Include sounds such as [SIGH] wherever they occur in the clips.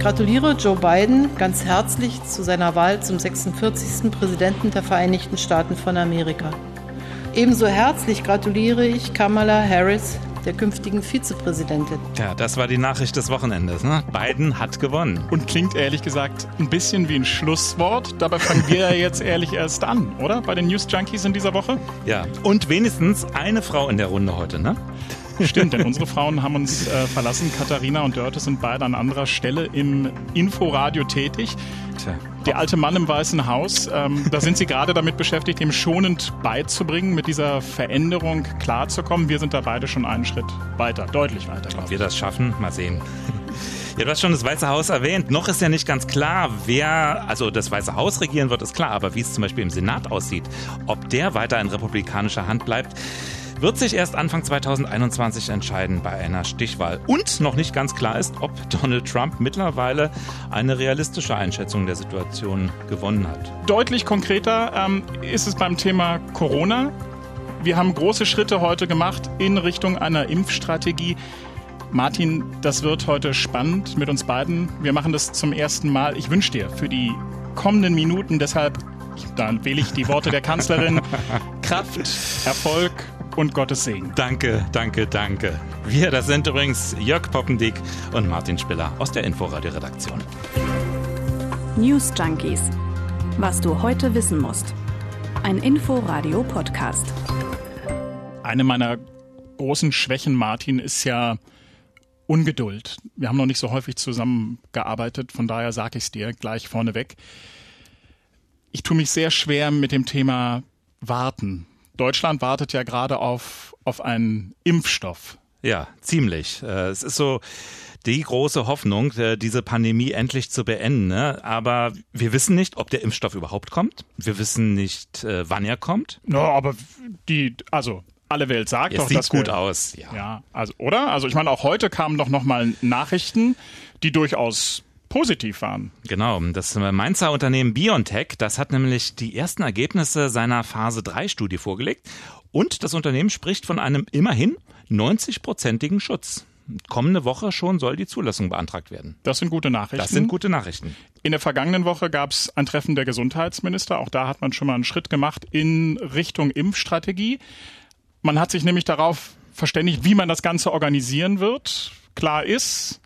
gratuliere Joe Biden ganz herzlich zu seiner Wahl zum 46. Präsidenten der Vereinigten Staaten von Amerika. Ebenso herzlich gratuliere ich Kamala Harris, der künftigen Vizepräsidentin. Tja, das war die Nachricht des Wochenendes. Ne? Biden hat gewonnen. Und klingt ehrlich gesagt ein bisschen wie ein Schlusswort. Dabei fangen wir ja jetzt ehrlich erst an, oder? Bei den News Junkies in dieser Woche? Ja, und wenigstens eine Frau in der Runde heute, ne? Stimmt, denn unsere Frauen haben uns äh, verlassen. Katharina und Dörte sind beide an anderer Stelle im Inforadio tätig. Tja. Der alte Mann im Weißen Haus, ähm, da sind Sie gerade damit beschäftigt, ihm schonend beizubringen, mit dieser Veränderung klarzukommen. Wir sind da beide schon einen Schritt weiter, deutlich weiter. Ob wir das schaffen, mal sehen. Ja, du hast schon das Weiße Haus erwähnt. Noch ist ja nicht ganz klar, wer, also das Weiße Haus regieren wird, ist klar. Aber wie es zum Beispiel im Senat aussieht, ob der weiter in republikanischer Hand bleibt, wird sich erst Anfang 2021 entscheiden bei einer Stichwahl. Und noch nicht ganz klar ist, ob Donald Trump mittlerweile eine realistische Einschätzung der Situation gewonnen hat. Deutlich konkreter ähm, ist es beim Thema Corona. Wir haben große Schritte heute gemacht in Richtung einer Impfstrategie. Martin, das wird heute spannend mit uns beiden. Wir machen das zum ersten Mal. Ich wünsche dir für die kommenden Minuten deshalb, dann wähle ich die Worte der Kanzlerin, [LAUGHS] Kraft, Erfolg und Gottes Segen. Danke, danke, danke. Wir, das sind übrigens Jörg Poppendick und Martin Spiller aus der Inforadio-Redaktion. News Junkies. Was du heute wissen musst. Ein Inforadio-Podcast. Eine meiner großen Schwächen, Martin, ist ja Ungeduld. Wir haben noch nicht so häufig zusammengearbeitet, von daher sage ich es dir gleich vorneweg. Ich tue mich sehr schwer mit dem Thema Warten. Deutschland wartet ja gerade auf, auf einen Impfstoff. Ja, ziemlich. Äh, es ist so die große Hoffnung, äh, diese Pandemie endlich zu beenden. Ne? Aber wir wissen nicht, ob der Impfstoff überhaupt kommt. Wir wissen nicht, äh, wann er kommt. No, aber die, also alle Welt sagt es doch, sieht dass gut wir, aus. Ja. ja, also oder? Also ich meine, auch heute kamen doch noch mal Nachrichten, die durchaus positiv waren. Genau, das Mainzer Unternehmen BioNTech, das hat nämlich die ersten Ergebnisse seiner Phase 3 Studie vorgelegt und das Unternehmen spricht von einem immerhin 90-prozentigen Schutz. Kommende Woche schon soll die Zulassung beantragt werden. Das sind gute Nachrichten. Das sind gute Nachrichten. In der vergangenen Woche gab es ein Treffen der Gesundheitsminister. Auch da hat man schon mal einen Schritt gemacht in Richtung Impfstrategie. Man hat sich nämlich darauf verständigt, wie man das Ganze organisieren wird. Klar ist,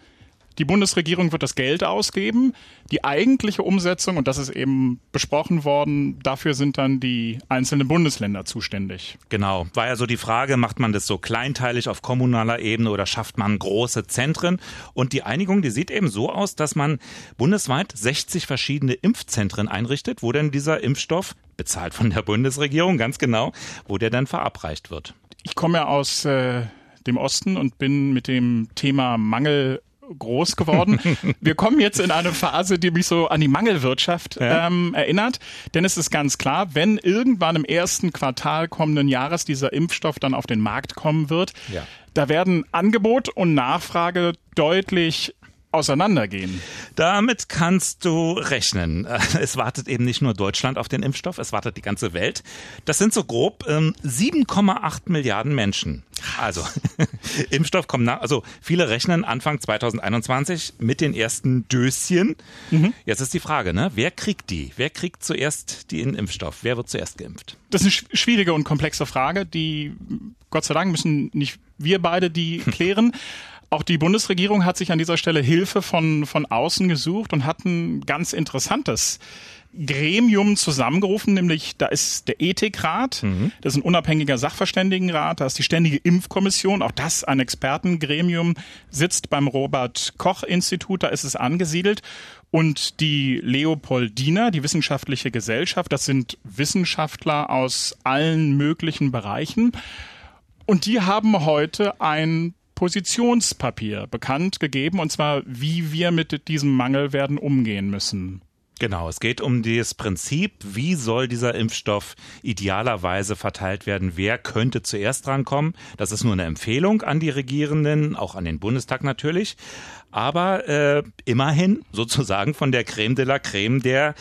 die Bundesregierung wird das Geld ausgeben. Die eigentliche Umsetzung, und das ist eben besprochen worden, dafür sind dann die einzelnen Bundesländer zuständig. Genau. War ja so die Frage, macht man das so kleinteilig auf kommunaler Ebene oder schafft man große Zentren? Und die Einigung, die sieht eben so aus, dass man bundesweit 60 verschiedene Impfzentren einrichtet, wo denn dieser Impfstoff, bezahlt von der Bundesregierung, ganz genau, wo der dann verabreicht wird. Ich komme ja aus äh, dem Osten und bin mit dem Thema Mangel groß geworden. [LAUGHS] Wir kommen jetzt in eine Phase, die mich so an die Mangelwirtschaft ja. ähm, erinnert. Denn es ist ganz klar, wenn irgendwann im ersten Quartal kommenden Jahres dieser Impfstoff dann auf den Markt kommen wird, ja. da werden Angebot und Nachfrage deutlich auseinandergehen. Damit kannst du rechnen. [LAUGHS] Es wartet eben nicht nur Deutschland auf den Impfstoff, es wartet die ganze Welt. Das sind so grob ähm, 7,8 Milliarden Menschen. Also [LAUGHS] Impfstoff kommt nach, also viele rechnen Anfang 2021 mit den ersten Döschen. Mhm. Jetzt ist die Frage, ne? Wer kriegt die? Wer kriegt zuerst den Impfstoff? Wer wird zuerst geimpft? Das ist eine schwierige und komplexe Frage, die Gott sei Dank müssen nicht wir beide die [LAUGHS] klären. Auch die Bundesregierung hat sich an dieser Stelle Hilfe von, von außen gesucht und hat ein ganz interessantes Gremium zusammengerufen, nämlich da ist der Ethikrat, mhm. das ist ein unabhängiger Sachverständigenrat, da ist die Ständige Impfkommission, auch das ein Expertengremium, sitzt beim Robert Koch Institut, da ist es angesiedelt. Und die Leopoldina, die wissenschaftliche Gesellschaft, das sind Wissenschaftler aus allen möglichen Bereichen. Und die haben heute ein Positionspapier bekannt gegeben, und zwar, wie wir mit diesem Mangel werden umgehen müssen. Genau, es geht um das Prinzip, wie soll dieser Impfstoff idealerweise verteilt werden, wer könnte zuerst drankommen. Das ist nur eine Empfehlung an die Regierenden, auch an den Bundestag natürlich aber äh, immerhin [LAUGHS] sozusagen von der Creme de la Creme der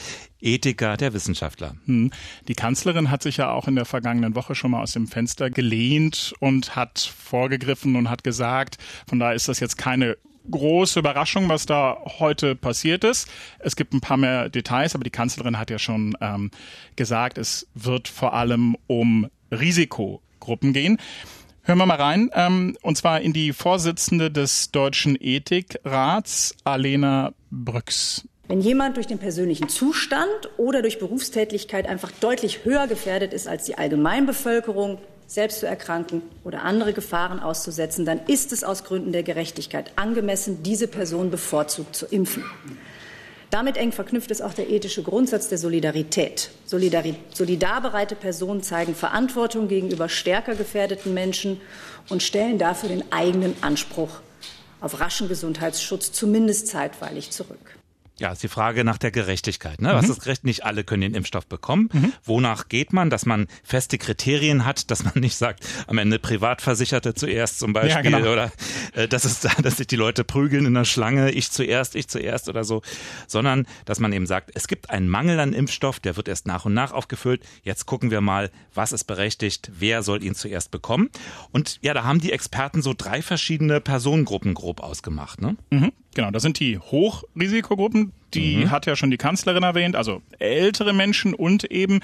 Ethiker, der Wissenschaftler. Hm. Die Kanzlerin hat sich ja auch in der vergangenen Woche schon mal aus dem Fenster gelehnt und hat vorgegriffen und hat gesagt, von daher ist das jetzt keine große Überraschung, was da heute passiert ist. Es gibt ein paar mehr Details, aber die Kanzlerin hat ja schon ähm, gesagt, es wird vor allem um Risikogruppen gehen. Hören wir mal rein, ähm, und zwar in die Vorsitzende des Deutschen Ethikrats, Alena Brüx. Wenn jemand durch den persönlichen Zustand oder durch Berufstätigkeit einfach deutlich höher gefährdet ist als die Allgemeinbevölkerung, selbst zu erkranken oder andere Gefahren auszusetzen, dann ist es aus Gründen der Gerechtigkeit angemessen, diese Person bevorzugt zu impfen. Damit eng verknüpft ist auch der ethische Grundsatz der Solidarität. Solidari solidarbereite Personen zeigen Verantwortung gegenüber stärker gefährdeten Menschen und stellen dafür den eigenen Anspruch auf raschen Gesundheitsschutz zumindest zeitweilig zurück. Ja, ist die Frage nach der Gerechtigkeit. Ne? Was mhm. ist gerecht? Nicht alle können den Impfstoff bekommen. Mhm. Wonach geht man? Dass man feste Kriterien hat, dass man nicht sagt, am Ende Privatversicherte zuerst zum Beispiel ja, genau. oder äh, dass es da, dass sich die Leute prügeln in der Schlange, ich zuerst, ich zuerst oder so, sondern dass man eben sagt, es gibt einen Mangel an Impfstoff, der wird erst nach und nach aufgefüllt. Jetzt gucken wir mal, was ist berechtigt, wer soll ihn zuerst bekommen. Und ja, da haben die Experten so drei verschiedene Personengruppen grob ausgemacht. Ne? Mhm. Genau, das sind die Hochrisikogruppen, die mhm. hat ja schon die Kanzlerin erwähnt, also ältere Menschen und eben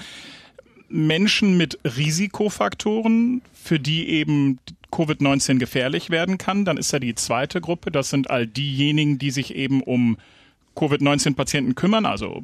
Menschen mit Risikofaktoren, für die eben Covid-19 gefährlich werden kann. Dann ist ja die zweite Gruppe, das sind all diejenigen, die sich eben um Covid-19-Patienten kümmern, also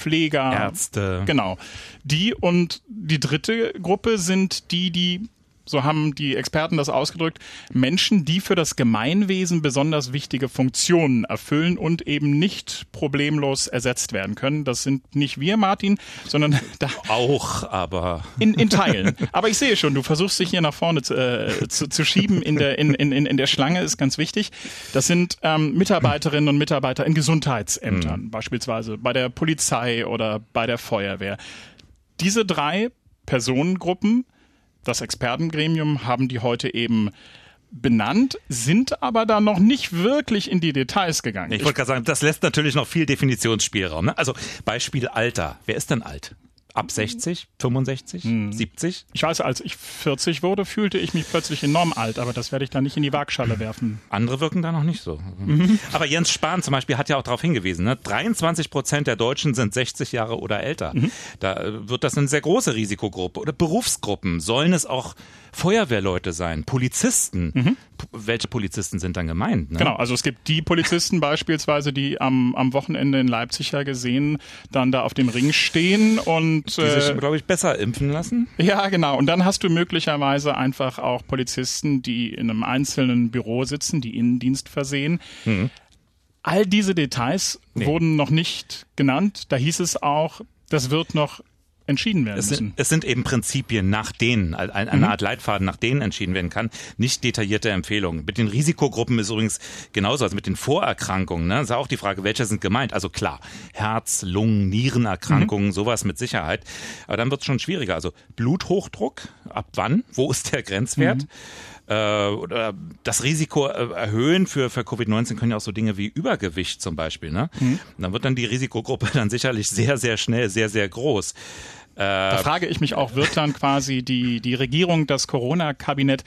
Pfleger, Ärzte. Genau. Die und die dritte Gruppe sind die, die so haben die Experten das ausgedrückt, Menschen, die für das Gemeinwesen besonders wichtige Funktionen erfüllen und eben nicht problemlos ersetzt werden können. Das sind nicht wir, Martin, sondern [LAUGHS] da auch, aber in, in Teilen. Aber ich sehe schon, du versuchst dich hier nach vorne zu, äh, zu, zu schieben in der in, in, in der Schlange ist ganz wichtig. Das sind ähm, Mitarbeiterinnen und Mitarbeiter in Gesundheitsämtern, mhm. beispielsweise bei der Polizei oder bei der Feuerwehr. Diese drei Personengruppen das Expertengremium haben die heute eben benannt, sind aber da noch nicht wirklich in die Details gegangen. Ich wollte gerade sagen, das lässt natürlich noch viel Definitionsspielraum. Ne? Also Beispiel Alter. Wer ist denn alt? Ab 60, 65, hm. 70? Ich weiß, als ich 40 wurde, fühlte ich mich plötzlich enorm alt, aber das werde ich dann nicht in die Waagschale werfen. Andere wirken da noch nicht so. Mhm. [LAUGHS] Aber Jens Spahn zum Beispiel hat ja auch darauf hingewiesen, ne? 23 Prozent der Deutschen sind 60 Jahre oder älter. Mhm. Da äh, wird das eine sehr große Risikogruppe. Oder Berufsgruppen. Sollen es auch Feuerwehrleute sein, Polizisten. Mhm. Welche Polizisten sind dann gemeint? Ne? Genau, also es gibt die Polizisten [LAUGHS] beispielsweise, die am, am Wochenende in Leipzig ja gesehen dann da auf dem Ring stehen und die sich, äh, glaube ich, besser impfen lassen. Ja, genau. Und dann hast du möglicherweise einfach auch Polizisten, die in einem einzelnen Büro sitzen, die Innendienst versehen. Mhm. All diese Details nee. wurden noch nicht genannt. Da hieß es auch, das wird noch entschieden werden es sind, müssen. Es sind eben Prinzipien, nach denen, eine mhm. Art Leitfaden, nach denen entschieden werden kann, nicht detaillierte Empfehlungen. Mit den Risikogruppen ist übrigens genauso, also mit den Vorerkrankungen, ne, ist auch die Frage, welche sind gemeint. Also klar, Herz, Lungen, Nierenerkrankungen, mhm. sowas mit Sicherheit. Aber dann wird es schon schwieriger. Also Bluthochdruck, ab wann? Wo ist der Grenzwert? Mhm äh, oder das Risiko äh, erhöhen für, für Covid-19 können ja auch so Dinge wie Übergewicht zum Beispiel. Ne? Mhm. Dann wird dann die Risikogruppe [LAUGHS] dann sicherlich sehr, sehr schnell, sehr, sehr groß. Da äh, frage ich mich auch, wird dann quasi die, die Regierung, das Corona-Kabinett,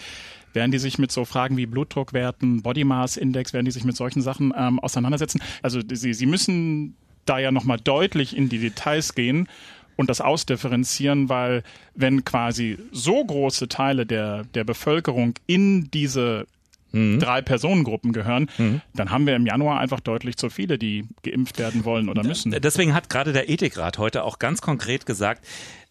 werden die sich mit so Fragen wie Blutdruckwerten, Body Mass Index, werden die sich mit solchen Sachen ähm, auseinandersetzen? Also sie, sie müssen da ja nochmal deutlich in die Details gehen und das ausdifferenzieren, weil wenn quasi so große Teile der, der Bevölkerung in diese mhm. drei Personengruppen gehören, mhm. dann haben wir im Januar einfach deutlich zu viele, die geimpft werden wollen oder müssen. Deswegen hat gerade der Ethikrat heute auch ganz konkret gesagt,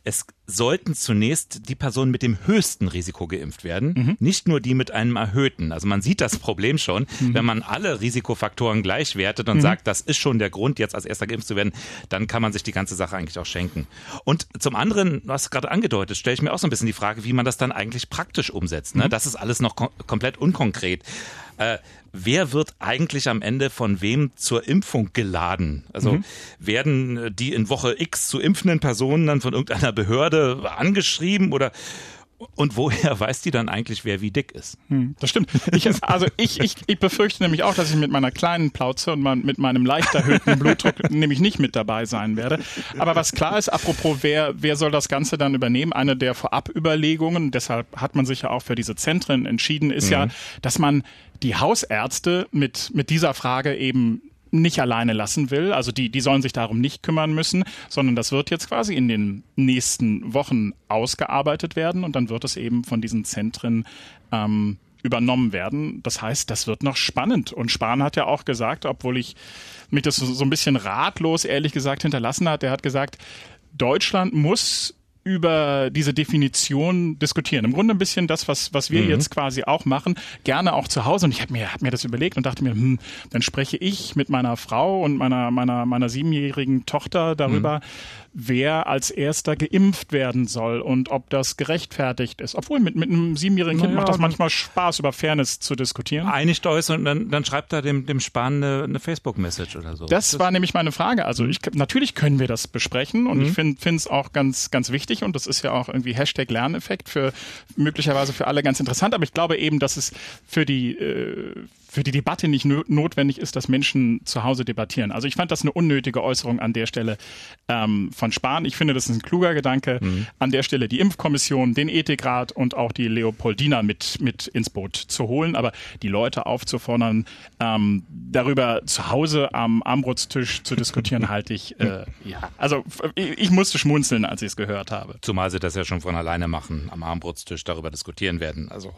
es sollten zunächst die Personen mit dem höchsten Risiko geimpft werden, mhm. nicht nur die mit einem erhöhten. Also man sieht das Problem schon, mhm. wenn man alle Risikofaktoren gleich wertet und mhm. sagt, das ist schon der Grund, jetzt als erster geimpft zu werden, dann kann man sich die ganze Sache eigentlich auch schenken. Und zum anderen, was gerade angedeutet, stelle ich mir auch so ein bisschen die Frage, wie man das dann eigentlich praktisch umsetzt. Ne? Mhm. Das ist alles noch kom komplett unkonkret. Äh, wer wird eigentlich am Ende von wem zur Impfung geladen? Also mhm. werden äh, die in Woche X zu impfenden Personen dann von irgendeiner Behörde angeschrieben oder Und woher [LAUGHS] weiß die dann eigentlich, wer wie dick ist? Hm, das stimmt. Ich, also ich, ich, ich befürchte nämlich auch, dass ich mit meiner kleinen Plauze und mit meinem leicht erhöhten Blutdruck [LAUGHS] nämlich nicht mit dabei sein werde. Aber was klar ist, apropos, wer, wer soll das Ganze dann übernehmen? Eine der Vorabüberlegungen, deshalb hat man sich ja auch für diese Zentren entschieden, ist mhm. ja, dass man die Hausärzte mit, mit dieser Frage eben nicht alleine lassen will. Also die, die sollen sich darum nicht kümmern müssen, sondern das wird jetzt quasi in den nächsten Wochen ausgearbeitet werden und dann wird es eben von diesen Zentren ähm, übernommen werden. Das heißt, das wird noch spannend. Und Spahn hat ja auch gesagt, obwohl ich mich das so ein bisschen ratlos, ehrlich gesagt, hinterlassen hat, er hat gesagt, Deutschland muss über diese Definition diskutieren. Im Grunde ein bisschen das, was, was wir mhm. jetzt quasi auch machen, gerne auch zu Hause. Und ich habe mir, hab mir das überlegt und dachte mir, hm, dann spreche ich mit meiner Frau und meiner, meiner, meiner siebenjährigen Tochter darüber, mhm wer als erster geimpft werden soll und ob das gerechtfertigt ist. Obwohl mit, mit einem siebenjährigen Kind naja, macht das manchmal Spaß, über Fairness zu diskutieren. Einigt euch und dann, dann schreibt er dem, dem Spahn eine, eine Facebook-Message oder so. Das, das war nämlich meine Frage. Also ich, natürlich können wir das besprechen und mhm. ich finde es auch ganz, ganz wichtig und das ist ja auch irgendwie Hashtag Lerneffekt für möglicherweise für alle ganz interessant. Aber ich glaube eben, dass es für die äh, für die Debatte nicht notwendig ist, dass Menschen zu Hause debattieren. Also ich fand das eine unnötige Äußerung an der Stelle ähm, von Spahn. Ich finde, das ist ein kluger Gedanke. Mhm. An der Stelle die Impfkommission, den Ethikrat und auch die Leopoldina mit, mit ins Boot zu holen, aber die Leute aufzufordern, ähm, darüber zu Hause am Armbrotstisch zu diskutieren, [LAUGHS] halte ich, äh, ja, also ich, musste schmunzeln, als ich es gehört habe. Zumal sie das ja schon von alleine machen, am Armbrotstisch darüber diskutieren werden. Also,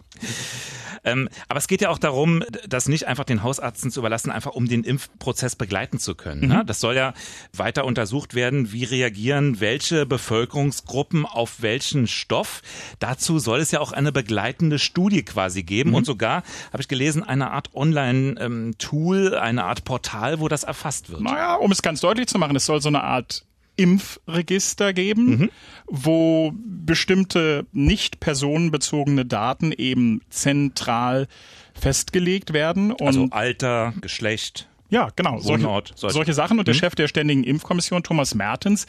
[LAUGHS] ähm, aber es geht ja auch darum, dass das nicht einfach den Hausärzten zu überlassen, einfach um den Impfprozess begleiten zu können. Ne? Mhm. Das soll ja weiter untersucht werden, wie reagieren welche Bevölkerungsgruppen auf welchen Stoff. Dazu soll es ja auch eine begleitende Studie quasi geben mhm. und sogar, habe ich gelesen, eine Art Online-Tool, ähm, eine Art Portal, wo das erfasst wird. Naja, um es ganz deutlich zu machen, es soll so eine Art Impfregister geben, mhm. wo bestimmte nicht personenbezogene Daten eben zentral festgelegt werden. Und also Alter, Geschlecht. Ja, genau. Wohnort, solche, solche Sachen. Und der mhm. Chef der Ständigen Impfkommission, Thomas Mertens,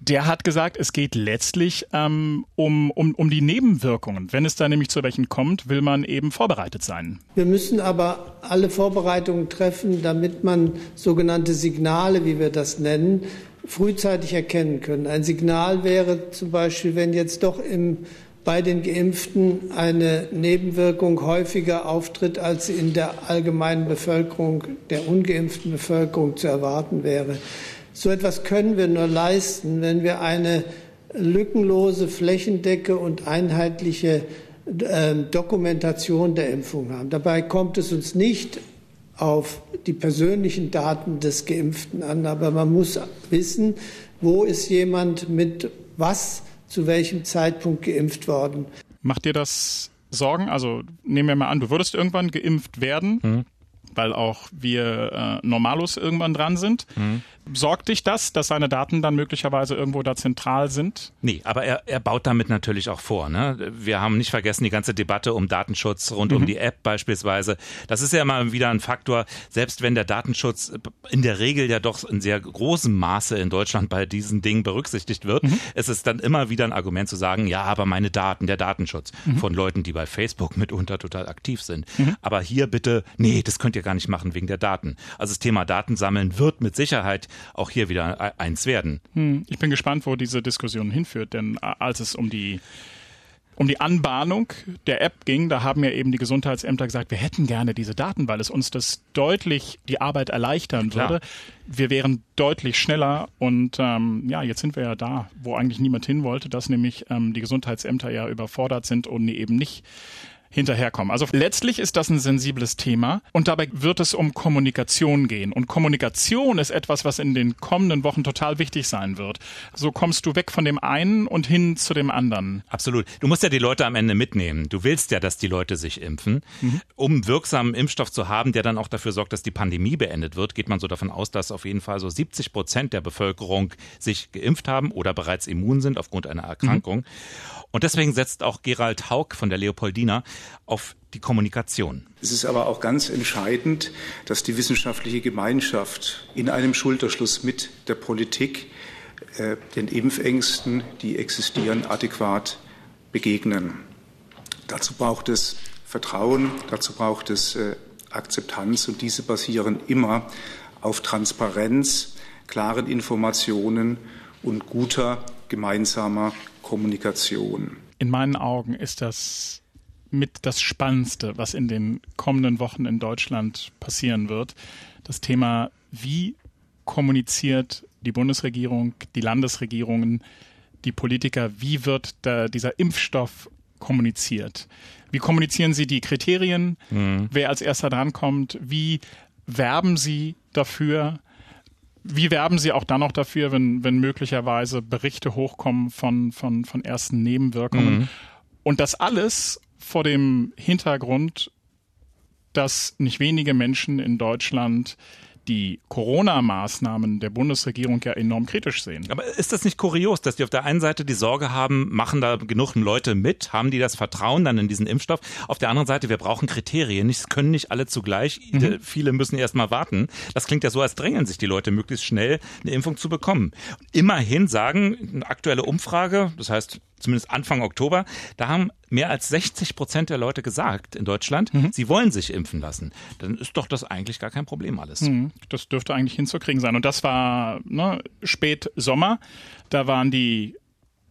der hat gesagt, es geht letztlich ähm, um, um, um die Nebenwirkungen. Wenn es da nämlich zu welchen kommt, will man eben vorbereitet sein. Wir müssen aber alle Vorbereitungen treffen, damit man sogenannte Signale, wie wir das nennen, frühzeitig erkennen können. Ein Signal wäre zum Beispiel, wenn jetzt doch im bei den Geimpften eine Nebenwirkung häufiger auftritt, als sie in der allgemeinen Bevölkerung, der ungeimpften Bevölkerung zu erwarten wäre. So etwas können wir nur leisten, wenn wir eine lückenlose, flächendecke und einheitliche äh, Dokumentation der Impfung haben. Dabei kommt es uns nicht auf die persönlichen Daten des Geimpften an, aber man muss wissen, wo ist jemand mit was zu welchem Zeitpunkt geimpft worden. Macht dir das Sorgen? Also nehmen wir mal an, du würdest irgendwann geimpft werden. Mhm weil auch wir äh, Normalos irgendwann dran sind. Mhm. Sorgt dich das, dass seine Daten dann möglicherweise irgendwo da zentral sind? Nee, aber er, er baut damit natürlich auch vor. Ne? Wir haben nicht vergessen die ganze Debatte um Datenschutz rund mhm. um die App beispielsweise. Das ist ja immer wieder ein Faktor, selbst wenn der Datenschutz in der Regel ja doch in sehr großem Maße in Deutschland bei diesen Dingen berücksichtigt wird, mhm. es ist dann immer wieder ein Argument zu sagen, ja, aber meine Daten, der Datenschutz mhm. von Leuten, die bei Facebook mitunter total aktiv sind. Mhm. Aber hier bitte, nee, das könnt ihr gar nicht machen wegen der Daten. Also das Thema Datensammeln wird mit Sicherheit auch hier wieder eins werden. Hm, ich bin gespannt, wo diese Diskussion hinführt, denn äh, als es um die um die Anbahnung der App ging, da haben ja eben die Gesundheitsämter gesagt, wir hätten gerne diese Daten, weil es uns das deutlich die Arbeit erleichtern Klar. würde. Wir wären deutlich schneller und ähm, ja, jetzt sind wir ja da, wo eigentlich niemand hin wollte, dass nämlich ähm, die Gesundheitsämter ja überfordert sind und eben nicht hinterherkommen. Also letztlich ist das ein sensibles Thema und dabei wird es um Kommunikation gehen. Und Kommunikation ist etwas, was in den kommenden Wochen total wichtig sein wird. So kommst du weg von dem einen und hin zu dem anderen. Absolut. Du musst ja die Leute am Ende mitnehmen. Du willst ja, dass die Leute sich impfen. Mhm. Um wirksamen Impfstoff zu haben, der dann auch dafür sorgt, dass die Pandemie beendet wird, geht man so davon aus, dass auf jeden Fall so 70 Prozent der Bevölkerung sich geimpft haben oder bereits immun sind aufgrund einer Erkrankung. Mhm. Und deswegen setzt auch Gerald Haug von der Leopoldina auf die Kommunikation. Es ist aber auch ganz entscheidend, dass die wissenschaftliche Gemeinschaft in einem Schulterschluss mit der Politik äh, den Impfängsten, die existieren, adäquat begegnen. Dazu braucht es Vertrauen, dazu braucht es äh, Akzeptanz und diese basieren immer auf Transparenz, klaren Informationen und guter gemeinsamer Kommunikation. In meinen Augen ist das mit das Spannendste, was in den kommenden Wochen in Deutschland passieren wird. Das Thema, wie kommuniziert die Bundesregierung, die Landesregierungen, die Politiker, wie wird dieser Impfstoff kommuniziert? Wie kommunizieren sie die Kriterien, mhm. wer als erster drankommt? Wie werben sie dafür? Wie werben Sie auch dann noch dafür, wenn, wenn möglicherweise Berichte hochkommen von, von, von ersten Nebenwirkungen? Mhm. Und das alles vor dem Hintergrund, dass nicht wenige Menschen in Deutschland die Corona-Maßnahmen der Bundesregierung ja enorm kritisch sehen. Aber ist das nicht kurios, dass die auf der einen Seite die Sorge haben, machen da genug Leute mit, haben die das Vertrauen dann in diesen Impfstoff? Auf der anderen Seite, wir brauchen Kriterien, es können nicht alle zugleich, mhm. viele müssen erst mal warten. Das klingt ja so, als drängen sich die Leute möglichst schnell eine Impfung zu bekommen. Immerhin sagen eine aktuelle Umfrage, das heißt zumindest Anfang Oktober, da haben mehr als 60 Prozent der Leute gesagt in Deutschland, mhm. sie wollen sich impfen lassen. Dann ist doch das eigentlich gar kein Problem alles. Mhm. Das dürfte eigentlich hinzukriegen sein. Und das war ne, spät Sommer. Da waren die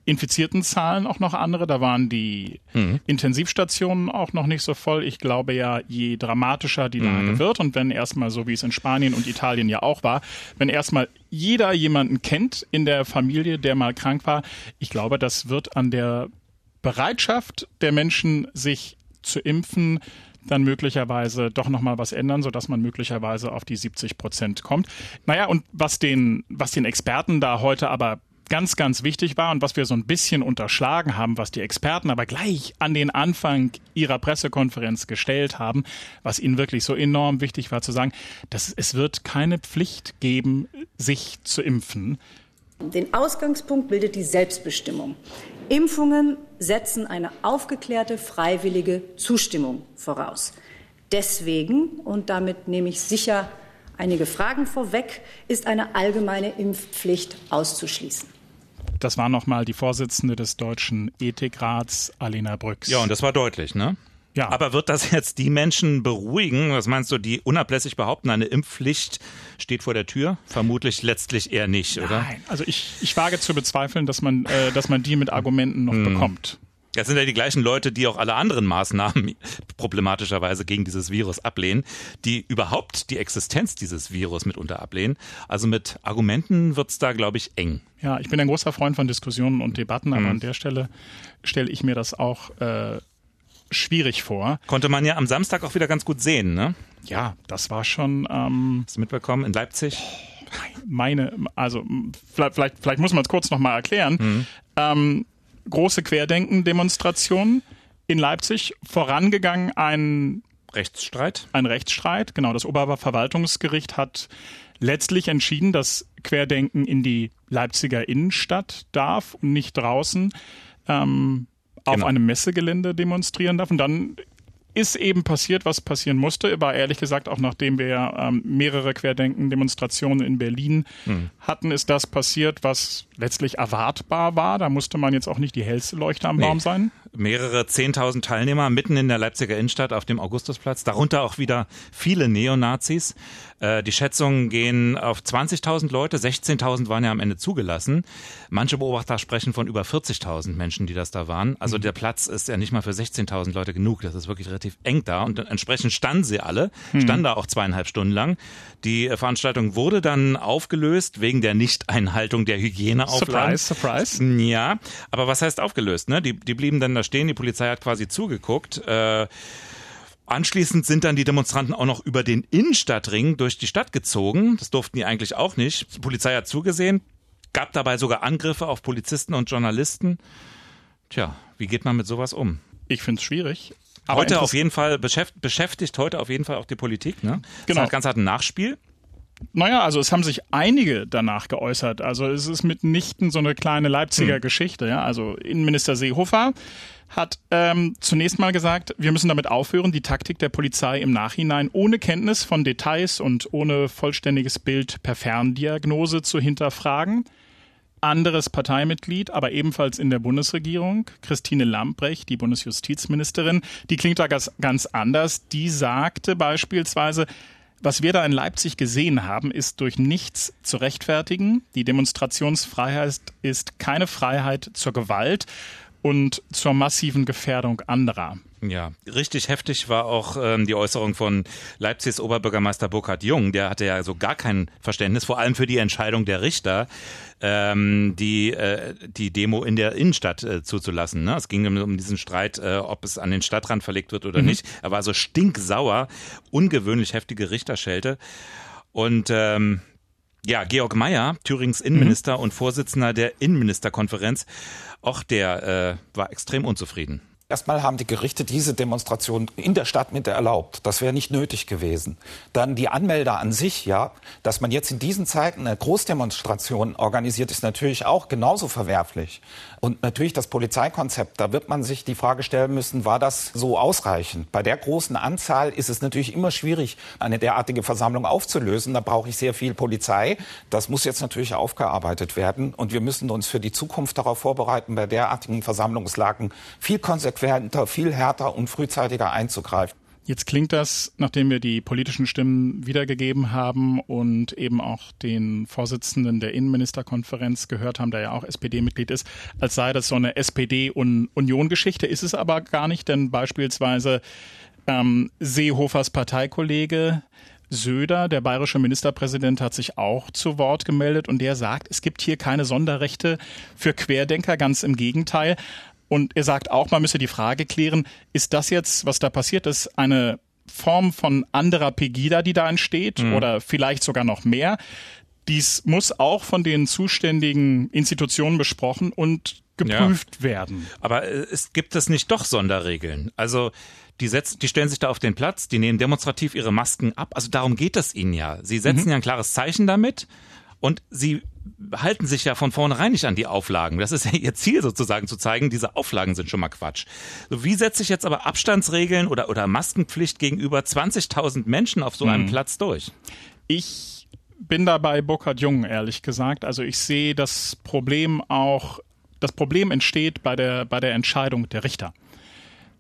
infizierten Zahlen auch noch andere. Da waren die mhm. Intensivstationen auch noch nicht so voll. Ich glaube ja, je dramatischer die Lage mhm. wird und wenn erstmal so wie es in Spanien und Italien ja auch war, wenn erstmal jeder jemanden kennt in der Familie, der mal krank war, ich glaube, das wird an der Bereitschaft der Menschen, sich zu impfen, dann möglicherweise doch nochmal was ändern, sodass man möglicherweise auf die 70 Prozent kommt. Naja, und was den, was den Experten da heute aber ganz, ganz wichtig war und was wir so ein bisschen unterschlagen haben, was die Experten aber gleich an den Anfang ihrer Pressekonferenz gestellt haben, was ihnen wirklich so enorm wichtig war zu sagen, dass es wird keine Pflicht geben, sich zu impfen. Den Ausgangspunkt bildet die Selbstbestimmung. Impfungen setzen eine aufgeklärte, freiwillige Zustimmung voraus. Deswegen, und damit nehme ich sicher einige Fragen vorweg, ist eine allgemeine Impfpflicht auszuschließen. Das war nochmal die Vorsitzende des Deutschen Ethikrats, Alena Brüx. Ja, und das war deutlich, ne? Ja. Aber wird das jetzt die Menschen beruhigen? Was meinst du, die unablässig behaupten, eine Impfpflicht steht vor der Tür? Vermutlich letztlich eher nicht, oder? Nein, also ich, ich wage zu bezweifeln, dass man, äh, dass man die mit Argumenten noch hm. bekommt. Das sind ja die gleichen Leute, die auch alle anderen Maßnahmen problematischerweise gegen dieses Virus ablehnen, die überhaupt die Existenz dieses Virus mitunter ablehnen. Also mit Argumenten wird's da, glaube ich, eng. Ja, ich bin ein großer Freund von Diskussionen und Debatten, aber mhm. an der Stelle stelle ich mir das auch äh, schwierig vor. Konnte man ja am Samstag auch wieder ganz gut sehen, ne? Ja, das war schon. Ähm, Hast du mitbekommen in Leipzig? Meine, also vielleicht, vielleicht, vielleicht muss man es kurz nochmal erklären. Mhm. Ähm, große Querdenken-Demonstration in Leipzig, vorangegangen ein Rechtsstreit. Ein Rechtsstreit, genau. Das Oberverwaltungsgericht hat letztlich entschieden, dass Querdenken in die Leipziger Innenstadt darf und nicht draußen ähm, auf genau. einem Messegelände demonstrieren darf. Und dann ist eben passiert, was passieren musste. War ehrlich gesagt auch nachdem wir ähm, mehrere Querdenken-Demonstrationen in Berlin mhm. hatten, ist das passiert, was letztlich erwartbar war. Da musste man jetzt auch nicht die hellste Leuchte am nee. Baum sein mehrere Zehntausend Teilnehmer mitten in der Leipziger Innenstadt auf dem Augustusplatz, darunter auch wieder viele Neonazis. Äh, die Schätzungen gehen auf 20.000 Leute, 16.000 waren ja am Ende zugelassen. Manche Beobachter sprechen von über 40.000 Menschen, die das da waren. Also mhm. der Platz ist ja nicht mal für 16.000 Leute genug. Das ist wirklich relativ eng da und entsprechend standen sie alle, mhm. standen da auch zweieinhalb Stunden lang. Die Veranstaltung wurde dann aufgelöst wegen der Nichteinhaltung der Hygieneauflagen. Surprise, surprise. Ja, aber was heißt aufgelöst? Ne? Die, die blieben dann da stehen, die Polizei hat quasi zugeguckt. Äh, Anschließend sind dann die Demonstranten auch noch über den Innenstadtring durch die Stadt gezogen. Das durften die eigentlich auch nicht. Die Polizei hat zugesehen, gab dabei sogar Angriffe auf Polizisten und Journalisten. Tja, wie geht man mit sowas um? Ich finde es schwierig. Aber heute auf jeden Fall beschäftigt, beschäftigt heute auf jeden Fall auch die Politik. Ne? Genau. Das Ganze hat ein Nachspiel. Naja, also es haben sich einige danach geäußert. Also es ist mitnichten so eine kleine Leipziger hm. Geschichte. Ja? Also Innenminister Seehofer hat ähm, zunächst mal gesagt, wir müssen damit aufhören, die Taktik der Polizei im Nachhinein ohne Kenntnis von Details und ohne vollständiges Bild per Ferndiagnose zu hinterfragen. anderes Parteimitglied, aber ebenfalls in der Bundesregierung, Christine Lambrecht, die Bundesjustizministerin, die klingt da ganz, ganz anders. Die sagte beispielsweise, was wir da in Leipzig gesehen haben, ist durch nichts zu rechtfertigen. Die Demonstrationsfreiheit ist keine Freiheit zur Gewalt und zur massiven Gefährdung anderer. Ja, richtig heftig war auch ähm, die Äußerung von Leipzigs Oberbürgermeister Burkhard Jung. Der hatte ja so gar kein Verständnis, vor allem für die Entscheidung der Richter, ähm, die, äh, die Demo in der Innenstadt äh, zuzulassen. Ne? Es ging um, um diesen Streit, äh, ob es an den Stadtrand verlegt wird oder mhm. nicht. Er war so stinksauer, ungewöhnlich heftige Richterschelte. Und ähm, ja, Georg Mayer, Thürings Innenminister mhm. und Vorsitzender der Innenministerkonferenz, auch der äh, war extrem unzufrieden. Erstmal haben die Gerichte diese Demonstration in der Stadtmitte erlaubt. Das wäre nicht nötig gewesen. Dann die Anmelder an sich, ja, dass man jetzt in diesen Zeiten eine Großdemonstration organisiert, ist natürlich auch genauso verwerflich. Und natürlich das Polizeikonzept, da wird man sich die Frage stellen müssen, war das so ausreichend? Bei der großen Anzahl ist es natürlich immer schwierig, eine derartige Versammlung aufzulösen. Da brauche ich sehr viel Polizei. Das muss jetzt natürlich aufgearbeitet werden. Und wir müssen uns für die Zukunft darauf vorbereiten, bei derartigen Versammlungslagen viel konsequenter konsequenter, viel härter und frühzeitiger einzugreifen. Jetzt klingt das, nachdem wir die politischen Stimmen wiedergegeben haben und eben auch den Vorsitzenden der Innenministerkonferenz gehört haben, der ja auch SPD-Mitglied ist, als sei das so eine SPD-Union-Geschichte. Ist es aber gar nicht, denn beispielsweise ähm, Seehofers Parteikollege Söder, der bayerische Ministerpräsident, hat sich auch zu Wort gemeldet und der sagt, es gibt hier keine Sonderrechte für Querdenker, ganz im Gegenteil. Und er sagt auch, man müsse die Frage klären, ist das jetzt, was da passiert ist, eine Form von anderer Pegida, die da entsteht mhm. oder vielleicht sogar noch mehr? Dies muss auch von den zuständigen Institutionen besprochen und geprüft ja. werden. Aber äh, es gibt es nicht doch Sonderregeln. Also die, setzen, die stellen sich da auf den Platz, die nehmen demonstrativ ihre Masken ab. Also darum geht es ihnen ja. Sie setzen mhm. ja ein klares Zeichen damit und sie halten sich ja von vornherein nicht an die Auflagen. Das ist ja ihr Ziel sozusagen zu zeigen, diese Auflagen sind schon mal Quatsch. So, wie setze ich jetzt aber Abstandsregeln oder, oder Maskenpflicht gegenüber 20.000 Menschen auf so einem hm. Platz durch? Ich bin da bei Burkhard Jung, ehrlich gesagt. Also ich sehe das Problem auch, das Problem entsteht bei der, bei der Entscheidung der Richter.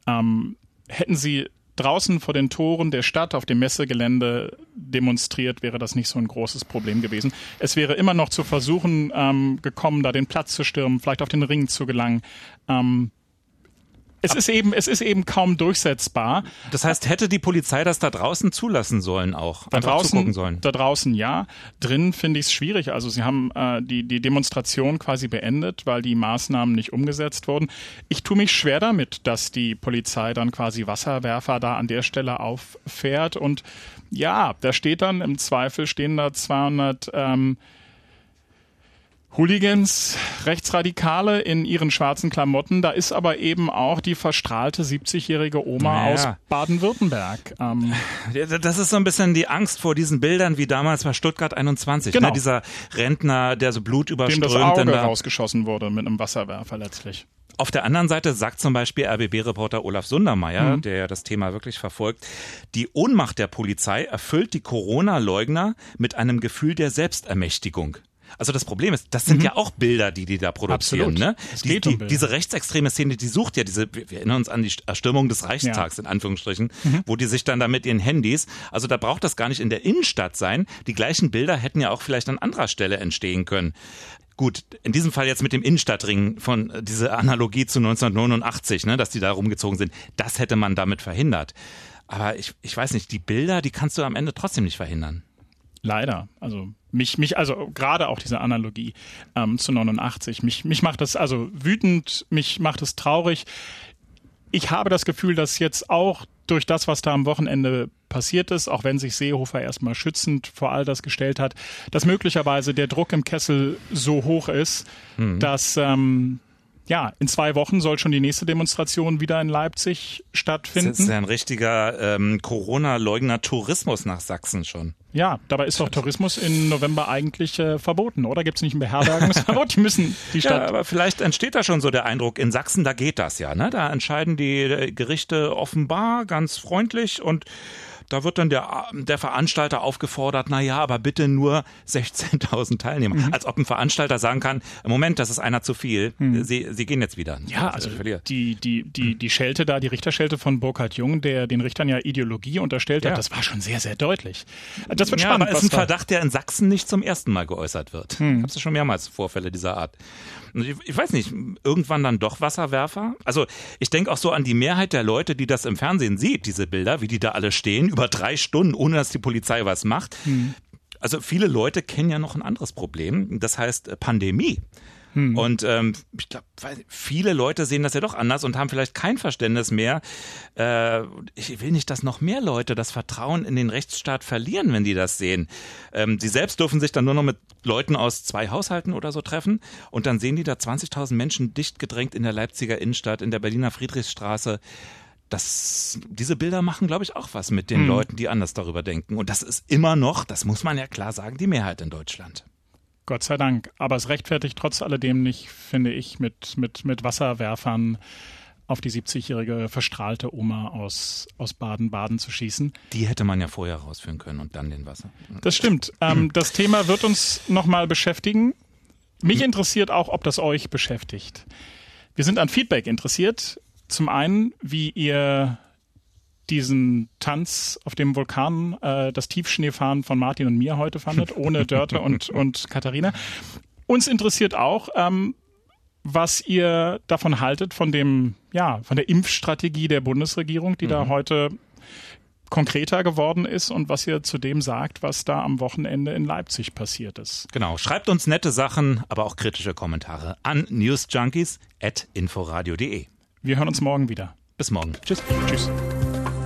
Ähm, hätten sie draußen vor den Toren der Stadt auf dem Messegelände demonstriert, wäre das nicht so ein großes Problem gewesen. Es wäre immer noch zu versuchen ähm, gekommen, da den Platz zu stürmen, vielleicht auf den Ring zu gelangen. Ähm, es ist eben, es ist eben kaum durchsetzbar. Das heißt, hätte die Polizei das da draußen zulassen sollen auch? Da draußen, sollen. da draußen ja. Drin finde ich es schwierig. Also sie haben äh, die, die Demonstration quasi beendet, weil die Maßnahmen nicht umgesetzt wurden. Ich tue mich schwer damit, dass die Polizei dann quasi Wasserwerfer da an der Stelle auffährt und ja, da steht dann im Zweifel stehen da 200 ähm, Hooligans, Rechtsradikale in ihren schwarzen Klamotten. Da ist aber eben auch die verstrahlte 70-jährige Oma naja. aus Baden-Württemberg. Ähm, das ist so ein bisschen die Angst vor diesen Bildern wie damals bei Stuttgart 21. Ne? Genau. Ne? Dieser Rentner, der so Blut überströmt. Dem das Auge da rausgeschossen wurde mit einem Wasserwerfer letztlich. Auf der anderen Seite sagt zum Beispiel RBB-Reporter Olaf Sundermeier, mhm. der ja das Thema wirklich verfolgt, die Ohnmacht der Polizei erfüllt die Corona-Leugner mit einem Gefühl der Selbstermächtigung. Also das Problem ist, das sind mhm. ja auch Bilder, die die da produzieren. Absolut. Ne? Die, die, um diese rechtsextreme Szene, die sucht ja diese, wir erinnern uns an die Erstürmung des Reichstags ja. in Anführungsstrichen, mhm. wo die sich dann da mit ihren Handys, also da braucht das gar nicht in der Innenstadt sein. Die gleichen Bilder hätten ja auch vielleicht an anderer Stelle entstehen können. Gut, in diesem Fall jetzt mit dem Innenstadtring von äh, diese Analogie zu 1989, ne, dass die da rumgezogen sind, das hätte man damit verhindert. Aber ich, ich weiß nicht, die Bilder, die kannst du am Ende trotzdem nicht verhindern. Leider. Also mich, mich, also gerade auch diese Analogie ähm, zu 89, mich, mich macht das also wütend, mich macht es traurig. Ich habe das Gefühl, dass jetzt auch durch das, was da am Wochenende passiert ist, auch wenn sich Seehofer erstmal schützend vor all das gestellt hat, dass möglicherweise der Druck im Kessel so hoch ist, mhm. dass ähm, ja, in zwei Wochen soll schon die nächste Demonstration wieder in Leipzig stattfinden. Das ist ja ein richtiger ähm, Corona-Leugner-Tourismus nach Sachsen schon. Ja, dabei ist doch Tourismus im November eigentlich äh, verboten, oder? Gibt es nicht ein Beherbergungsverbot? Die müssen die Stadt. Ja, aber vielleicht entsteht da schon so der Eindruck, in Sachsen, da geht das ja, ne? Da entscheiden die äh, Gerichte offenbar ganz freundlich und da wird dann der, der Veranstalter aufgefordert, na ja, aber bitte nur 16.000 Teilnehmer. Mhm. Als ob ein Veranstalter sagen kann, Moment, das ist einer zu viel, mhm. Sie, Sie gehen jetzt wieder. Ja, also die, die, die, die Schelte da, die Richterschelte von Burkhard Jung, der den Richtern ja Ideologie unterstellt hat, ja. das war schon sehr, sehr deutlich. Das wird ja, spannend. Aber ist ein Verdacht, der in Sachsen nicht zum ersten Mal geäußert wird. Mhm. Hab's schon mehrmals Vorfälle dieser Art. Ich, ich weiß nicht, irgendwann dann doch Wasserwerfer? Also ich denke auch so an die Mehrheit der Leute, die das im Fernsehen sieht, diese Bilder, wie die da alle stehen, über drei Stunden, ohne dass die Polizei was macht. Mhm. Also viele Leute kennen ja noch ein anderes Problem, das heißt äh, Pandemie. Hm. Und ähm, ich glaube, viele Leute sehen das ja doch anders und haben vielleicht kein Verständnis mehr. Äh, ich will nicht, dass noch mehr Leute das Vertrauen in den Rechtsstaat verlieren, wenn die das sehen. Ähm, sie selbst dürfen sich dann nur noch mit Leuten aus zwei Haushalten oder so treffen und dann sehen die da 20.000 Menschen dicht gedrängt in der Leipziger Innenstadt, in der Berliner Friedrichstraße das, diese Bilder machen, glaube ich, auch was mit den hm. Leuten, die anders darüber denken. Und das ist immer noch, das muss man ja klar sagen, die Mehrheit in Deutschland. Gott sei Dank. Aber es rechtfertigt trotz alledem nicht, finde ich, mit, mit, mit Wasserwerfern auf die 70-jährige verstrahlte Oma aus, aus Baden-Baden zu schießen. Die hätte man ja vorher rausführen können und dann den Wasser. Das stimmt. Ähm, [CLEARS THROAT] das Thema wird uns nochmal beschäftigen. Mich interessiert auch, ob das euch beschäftigt. Wir sind an Feedback interessiert. Zum einen, wie ihr diesen Tanz auf dem Vulkan, äh, das Tiefschneefahren von Martin und mir heute fandet, ohne [LAUGHS] Dörte und, und Katharina. Uns interessiert auch, ähm, was ihr davon haltet, von dem, ja, von der Impfstrategie der Bundesregierung, die mhm. da heute konkreter geworden ist und was ihr zu dem sagt, was da am Wochenende in Leipzig passiert ist. Genau. Schreibt uns nette Sachen, aber auch kritische Kommentare an newsjunkies.inforadio.de. Wir hören uns morgen wieder. Bis morgen. Tschüss. Tschüss.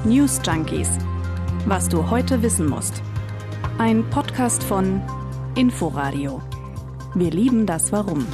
News Junkies. Was du heute wissen musst. Ein Podcast von Inforadio. Wir lieben das Warum.